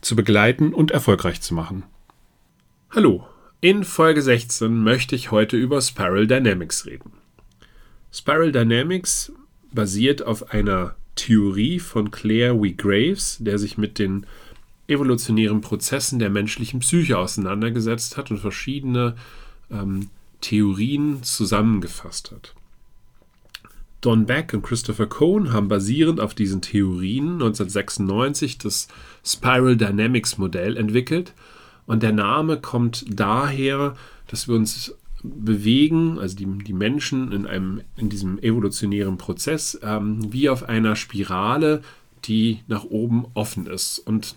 zu begleiten und erfolgreich zu machen. Hallo, in Folge 16 möchte ich heute über Spiral Dynamics reden. Spiral Dynamics basiert auf einer Theorie von Claire W. Graves, der sich mit den evolutionären Prozessen der menschlichen Psyche auseinandergesetzt hat und verschiedene ähm, Theorien zusammengefasst hat. Don Beck und Christopher Cohn haben basierend auf diesen Theorien 1996 das Spiral Dynamics Modell entwickelt. Und der Name kommt daher, dass wir uns bewegen, also die, die Menschen in, einem, in diesem evolutionären Prozess, ähm, wie auf einer Spirale, die nach oben offen ist und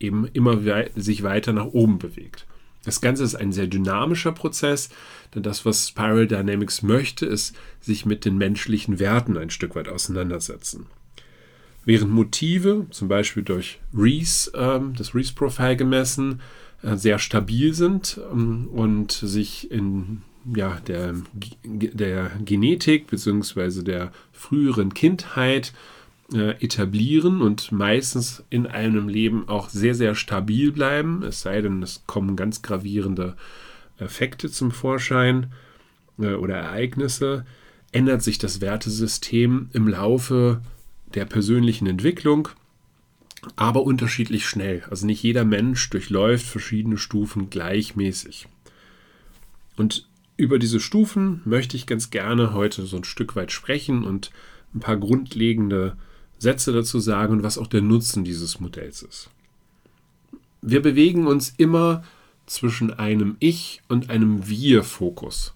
eben immer wei sich weiter nach oben bewegt. Das Ganze ist ein sehr dynamischer Prozess, denn das, was Spiral Dynamics möchte, ist sich mit den menschlichen Werten ein Stück weit auseinandersetzen. Während Motive, zum Beispiel durch Reese, ähm, das Reese-Profil gemessen, äh, sehr stabil sind ähm, und sich in ja, der, der Genetik bzw. der früheren Kindheit äh, etablieren und meistens in einem Leben auch sehr, sehr stabil bleiben, es sei denn, es kommen ganz gravierende Effekte zum Vorschein äh, oder Ereignisse, ändert sich das Wertesystem im Laufe der persönlichen Entwicklung, aber unterschiedlich schnell. Also nicht jeder Mensch durchläuft verschiedene Stufen gleichmäßig. Und über diese Stufen möchte ich ganz gerne heute so ein Stück weit sprechen und ein paar grundlegende Sätze dazu sagen und was auch der Nutzen dieses Modells ist. Wir bewegen uns immer zwischen einem Ich und einem Wir-Fokus.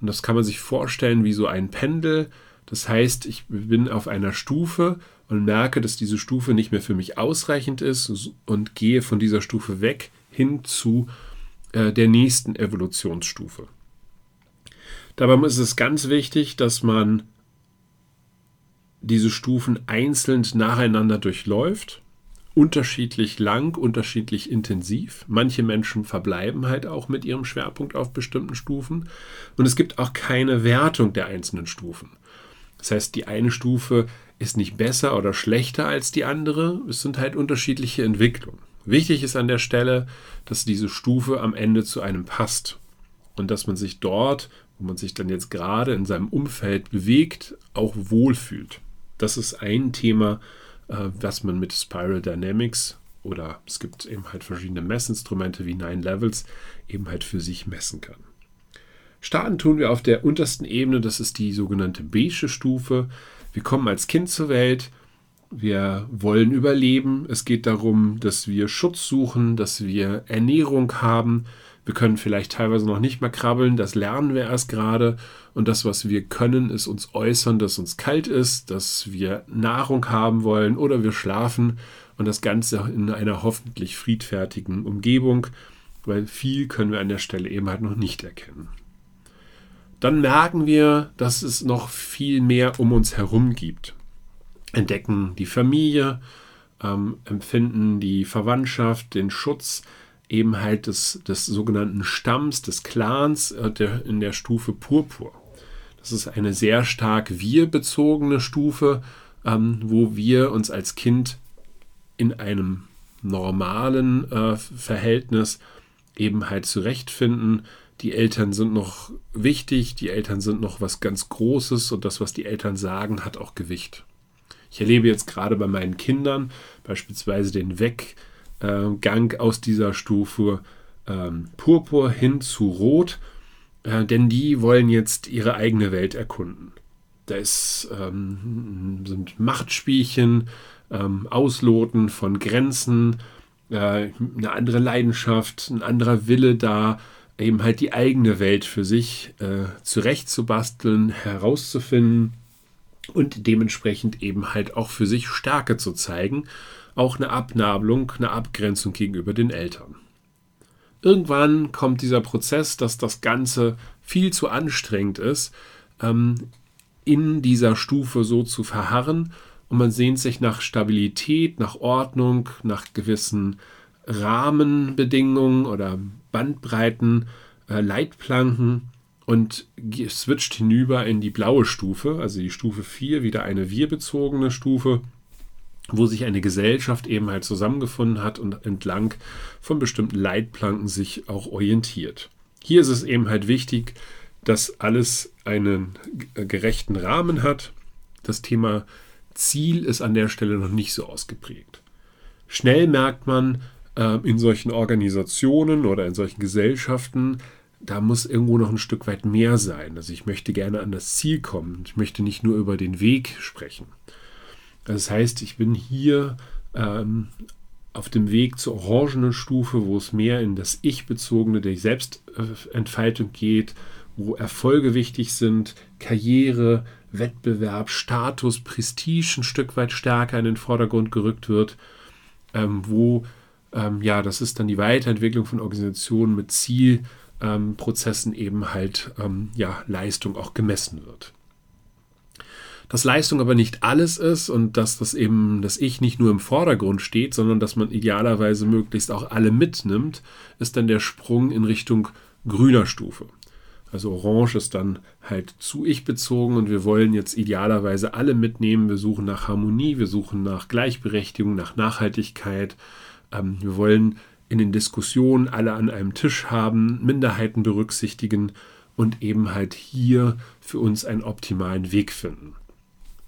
Und das kann man sich vorstellen wie so ein Pendel. Das heißt, ich bin auf einer Stufe und merke, dass diese Stufe nicht mehr für mich ausreichend ist und gehe von dieser Stufe weg hin zu äh, der nächsten Evolutionsstufe. Dabei ist es ganz wichtig, dass man diese Stufen einzeln nacheinander durchläuft. Unterschiedlich lang, unterschiedlich intensiv. Manche Menschen verbleiben halt auch mit ihrem Schwerpunkt auf bestimmten Stufen. Und es gibt auch keine Wertung der einzelnen Stufen. Das heißt, die eine Stufe ist nicht besser oder schlechter als die andere. Es sind halt unterschiedliche Entwicklungen. Wichtig ist an der Stelle, dass diese Stufe am Ende zu einem passt und dass man sich dort, wo man sich dann jetzt gerade in seinem Umfeld bewegt, auch wohlfühlt. Das ist ein Thema, äh, was man mit Spiral Dynamics oder es gibt eben halt verschiedene Messinstrumente wie Nine Levels eben halt für sich messen kann. Starten tun wir auf der untersten Ebene, das ist die sogenannte beige Stufe. Wir kommen als Kind zur Welt, wir wollen überleben. Es geht darum, dass wir Schutz suchen, dass wir Ernährung haben. Wir können vielleicht teilweise noch nicht mal krabbeln, das lernen wir erst gerade. Und das, was wir können, ist uns äußern, dass uns kalt ist, dass wir Nahrung haben wollen oder wir schlafen. Und das Ganze in einer hoffentlich friedfertigen Umgebung, weil viel können wir an der Stelle eben halt noch nicht erkennen. Dann merken wir, dass es noch viel mehr um uns herum gibt entdecken die Familie, ähm, empfinden die Verwandtschaft, den Schutz eben halt des, des sogenannten Stamms, des Clans äh, der, in der Stufe Purpur. Das ist eine sehr stark wir-bezogene Stufe, ähm, wo wir uns als Kind in einem normalen äh, Verhältnis eben halt zurechtfinden. Die Eltern sind noch wichtig, die Eltern sind noch was ganz Großes und das, was die Eltern sagen, hat auch Gewicht. Ich erlebe jetzt gerade bei meinen Kindern beispielsweise den Weggang aus dieser Stufe ähm, Purpur hin zu Rot, äh, denn die wollen jetzt ihre eigene Welt erkunden. Da ähm, sind Machtspielchen, ähm, Ausloten von Grenzen, äh, eine andere Leidenschaft, ein anderer Wille da, eben halt die eigene Welt für sich äh, zurechtzubasteln, herauszufinden und dementsprechend eben halt auch für sich Stärke zu zeigen, auch eine Abnabelung, eine Abgrenzung gegenüber den Eltern. Irgendwann kommt dieser Prozess, dass das Ganze viel zu anstrengend ist, ähm, in dieser Stufe so zu verharren. Und man sehnt sich nach Stabilität, nach Ordnung, nach gewissen Rahmenbedingungen oder Bandbreiten, äh, Leitplanken. Und switcht hinüber in die blaue Stufe, also die Stufe 4, wieder eine wir-bezogene Stufe, wo sich eine Gesellschaft eben halt zusammengefunden hat und entlang von bestimmten Leitplanken sich auch orientiert. Hier ist es eben halt wichtig, dass alles einen gerechten Rahmen hat. Das Thema Ziel ist an der Stelle noch nicht so ausgeprägt. Schnell merkt man äh, in solchen Organisationen oder in solchen Gesellschaften, da muss irgendwo noch ein Stück weit mehr sein. Also ich möchte gerne an das Ziel kommen. Ich möchte nicht nur über den Weg sprechen. Das heißt, ich bin hier ähm, auf dem Weg zur orangenen Stufe, wo es mehr in das Ich-bezogene, der Selbstentfaltung geht, wo Erfolge wichtig sind, Karriere, Wettbewerb, Status, Prestige ein Stück weit stärker in den Vordergrund gerückt wird, ähm, wo ähm, ja, das ist dann die Weiterentwicklung von Organisationen mit Ziel, ähm, eben halt ähm, ja, Leistung auch gemessen wird. Dass Leistung aber nicht alles ist und dass das eben das Ich nicht nur im Vordergrund steht, sondern dass man idealerweise möglichst auch alle mitnimmt, ist dann der Sprung in Richtung grüner Stufe. Also Orange ist dann halt zu ich bezogen und wir wollen jetzt idealerweise alle mitnehmen. Wir suchen nach Harmonie, wir suchen nach Gleichberechtigung, nach Nachhaltigkeit. Ähm, wir wollen in den Diskussionen alle an einem Tisch haben, Minderheiten berücksichtigen und eben halt hier für uns einen optimalen Weg finden.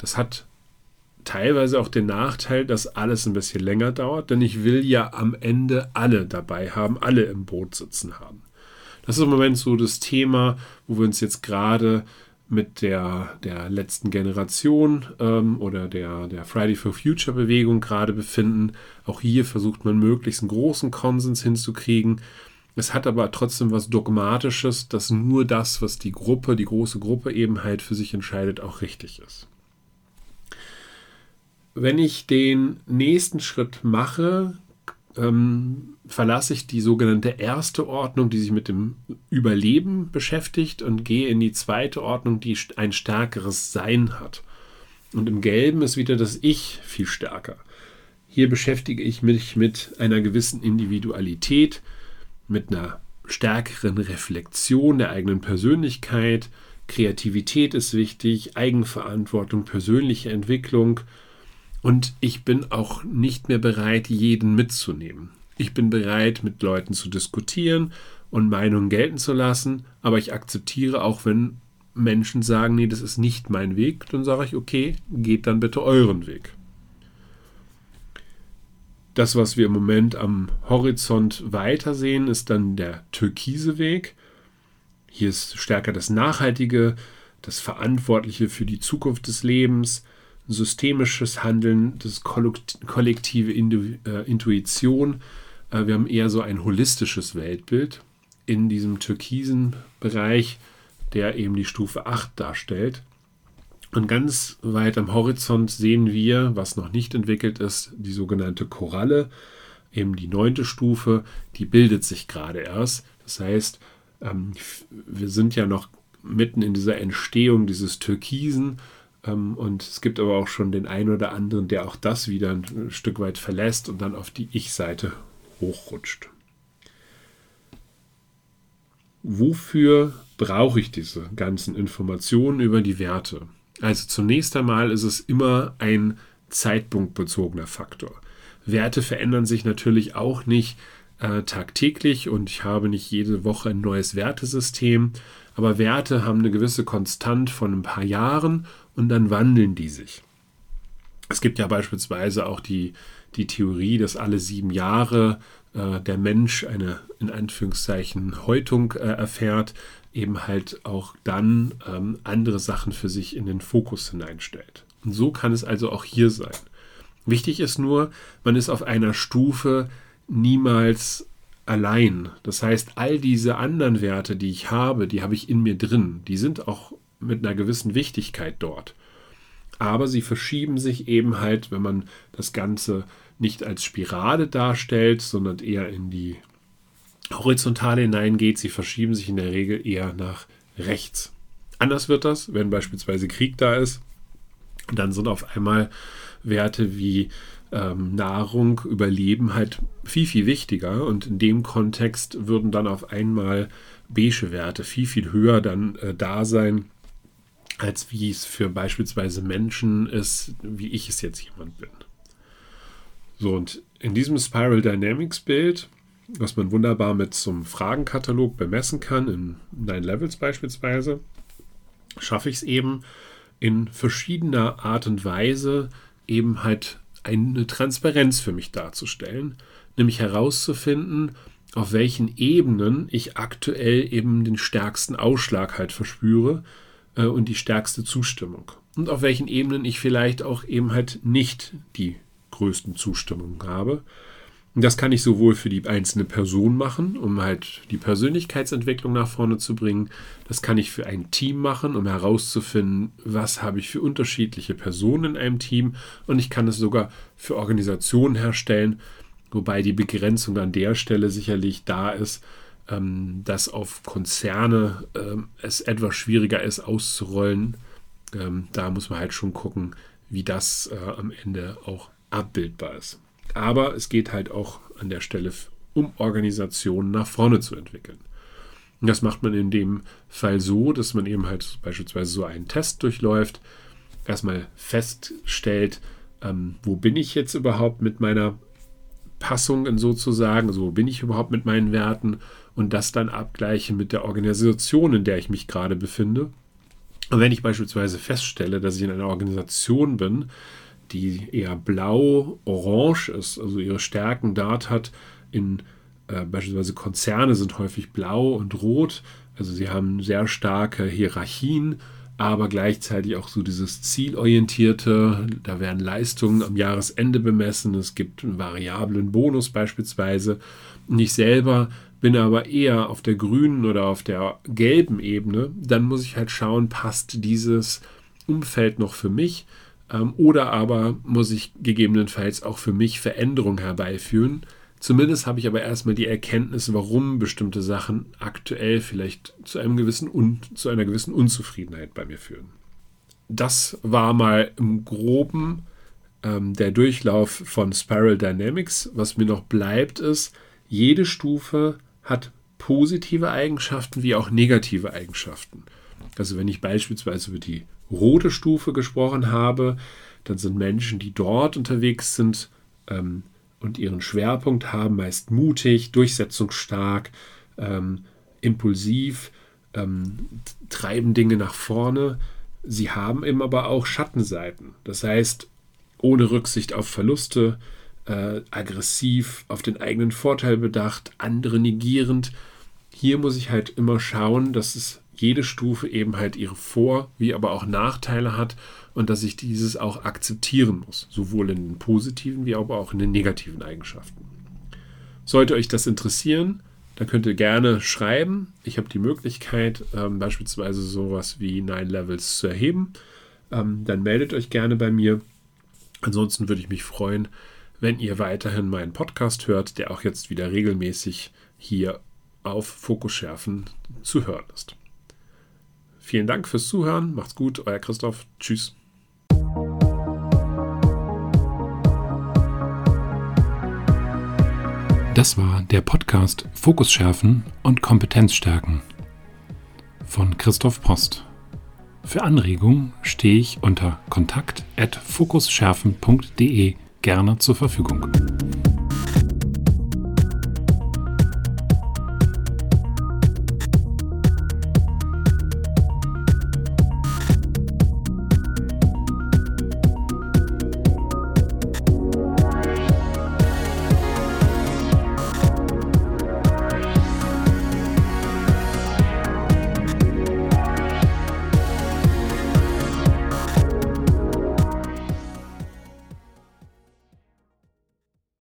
Das hat teilweise auch den Nachteil, dass alles ein bisschen länger dauert, denn ich will ja am Ende alle dabei haben, alle im Boot sitzen haben. Das ist im Moment so das Thema, wo wir uns jetzt gerade mit der, der letzten Generation ähm, oder der, der Friday for Future Bewegung gerade befinden. Auch hier versucht man möglichst einen großen Konsens hinzukriegen. Es hat aber trotzdem was Dogmatisches, dass nur das, was die Gruppe, die große Gruppe eben halt für sich entscheidet, auch richtig ist. Wenn ich den nächsten Schritt mache, ähm, verlasse ich die sogenannte erste Ordnung, die sich mit dem Überleben beschäftigt und gehe in die zweite Ordnung, die ein stärkeres Sein hat. Und im Gelben ist wieder das Ich viel stärker. Hier beschäftige ich mich mit einer gewissen Individualität, mit einer stärkeren Reflexion der eigenen Persönlichkeit. Kreativität ist wichtig, Eigenverantwortung, persönliche Entwicklung, und ich bin auch nicht mehr bereit, jeden mitzunehmen. Ich bin bereit, mit Leuten zu diskutieren und Meinungen gelten zu lassen, aber ich akzeptiere auch, wenn Menschen sagen, nee, das ist nicht mein Weg, dann sage ich, okay, geht dann bitte euren Weg. Das, was wir im Moment am Horizont weitersehen, ist dann der türkise Weg. Hier ist stärker das Nachhaltige, das Verantwortliche für die Zukunft des Lebens, systemisches Handeln, das kollektive äh, Intuition. Äh, wir haben eher so ein holistisches Weltbild in diesem türkisen Bereich, der eben die Stufe 8 darstellt. Und ganz weit am Horizont sehen wir, was noch nicht entwickelt ist, die sogenannte Koralle, eben die neunte Stufe, die bildet sich gerade erst. Das heißt, ähm, wir sind ja noch mitten in dieser Entstehung dieses Türkisen und es gibt aber auch schon den einen oder anderen, der auch das wieder ein Stück weit verlässt und dann auf die Ich-Seite hochrutscht. Wofür brauche ich diese ganzen Informationen über die Werte? Also zunächst einmal ist es immer ein zeitpunktbezogener Faktor. Werte verändern sich natürlich auch nicht äh, tagtäglich und ich habe nicht jede Woche ein neues Wertesystem, aber Werte haben eine gewisse Konstant von ein paar Jahren und dann wandeln die sich. Es gibt ja beispielsweise auch die, die Theorie, dass alle sieben Jahre äh, der Mensch eine in Anführungszeichen Häutung äh, erfährt, eben halt auch dann ähm, andere Sachen für sich in den Fokus hineinstellt. Und so kann es also auch hier sein. Wichtig ist nur, man ist auf einer Stufe niemals allein. Das heißt, all diese anderen Werte, die ich habe, die habe ich in mir drin. Die sind auch mit einer gewissen Wichtigkeit dort. aber sie verschieben sich eben halt, wenn man das Ganze nicht als Spirale darstellt, sondern eher in die Horizontale hineingeht. Sie verschieben sich in der Regel eher nach rechts. Anders wird das, wenn beispielsweise Krieg da ist. Dann sind auf einmal Werte wie ähm, Nahrung, Überleben halt viel, viel wichtiger. Und in dem Kontext würden dann auf einmal beige Werte viel, viel höher dann äh, da sein, als wie es für beispielsweise Menschen ist, wie ich es jetzt jemand bin. So, und in diesem Spiral Dynamics Bild, was man wunderbar mit so einem Fragenkatalog bemessen kann, in Nine Levels beispielsweise, schaffe ich es eben in verschiedener Art und Weise eben halt eine Transparenz für mich darzustellen, nämlich herauszufinden, auf welchen Ebenen ich aktuell eben den stärksten Ausschlag halt verspüre äh, und die stärkste Zustimmung. Und auf welchen Ebenen ich vielleicht auch eben halt nicht die größten Zustimmungen habe. Und das kann ich sowohl für die einzelne Person machen, um halt die Persönlichkeitsentwicklung nach vorne zu bringen. Das kann ich für ein Team machen, um herauszufinden, was habe ich für unterschiedliche Personen in einem Team. Und ich kann es sogar für Organisationen herstellen, wobei die Begrenzung an der Stelle sicherlich da ist, ähm, dass auf Konzerne ähm, es etwas schwieriger ist auszurollen. Ähm, da muss man halt schon gucken, wie das äh, am Ende auch abbildbar ist. Aber es geht halt auch an der Stelle um Organisationen nach vorne zu entwickeln. Und das macht man in dem Fall so, dass man eben halt beispielsweise so einen Test durchläuft, erstmal feststellt, ähm, wo bin ich jetzt überhaupt mit meiner Passung sozusagen, also wo bin ich überhaupt mit meinen Werten und das dann abgleiche mit der Organisation, in der ich mich gerade befinde. Und wenn ich beispielsweise feststelle, dass ich in einer Organisation bin, die eher blau-orange ist, also ihre Stärken dort hat. In äh, beispielsweise Konzerne sind häufig blau und rot, also sie haben sehr starke Hierarchien, aber gleichzeitig auch so dieses zielorientierte, da werden Leistungen am Jahresende bemessen, es gibt einen variablen Bonus beispielsweise. Und ich selber bin aber eher auf der grünen oder auf der gelben Ebene, dann muss ich halt schauen, passt dieses Umfeld noch für mich ähm, oder aber muss ich gegebenenfalls auch für mich Veränderungen herbeiführen. Zumindest habe ich aber erstmal die Erkenntnis, warum bestimmte Sachen aktuell vielleicht zu einem gewissen und zu einer gewissen Unzufriedenheit bei mir führen. Das war mal im Groben ähm, der Durchlauf von Spiral Dynamics. Was mir noch bleibt, ist, jede Stufe hat positive Eigenschaften wie auch negative Eigenschaften. Also wenn ich beispielsweise über die rote Stufe gesprochen habe, dann sind Menschen, die dort unterwegs sind ähm, und ihren Schwerpunkt haben, meist mutig, durchsetzungsstark, ähm, impulsiv, ähm, treiben Dinge nach vorne. Sie haben eben aber auch Schattenseiten. Das heißt, ohne Rücksicht auf Verluste, äh, aggressiv, auf den eigenen Vorteil bedacht, andere negierend. Hier muss ich halt immer schauen, dass es jede Stufe eben halt ihre Vor- wie aber auch Nachteile hat und dass ich dieses auch akzeptieren muss, sowohl in den positiven wie aber auch in den negativen Eigenschaften. Sollte euch das interessieren, dann könnt ihr gerne schreiben. Ich habe die Möglichkeit, ähm, beispielsweise sowas wie Nine Levels zu erheben. Ähm, dann meldet euch gerne bei mir. Ansonsten würde ich mich freuen, wenn ihr weiterhin meinen Podcast hört, der auch jetzt wieder regelmäßig hier auf Fokus schärfen zu hören ist. Vielen Dank fürs Zuhören. Macht's gut, euer Christoph. Tschüss. Das war der Podcast Fokus schärfen und Kompetenz stärken von Christoph Post. Für Anregungen stehe ich unter kontakt@fokusschärfen.de gerne zur Verfügung.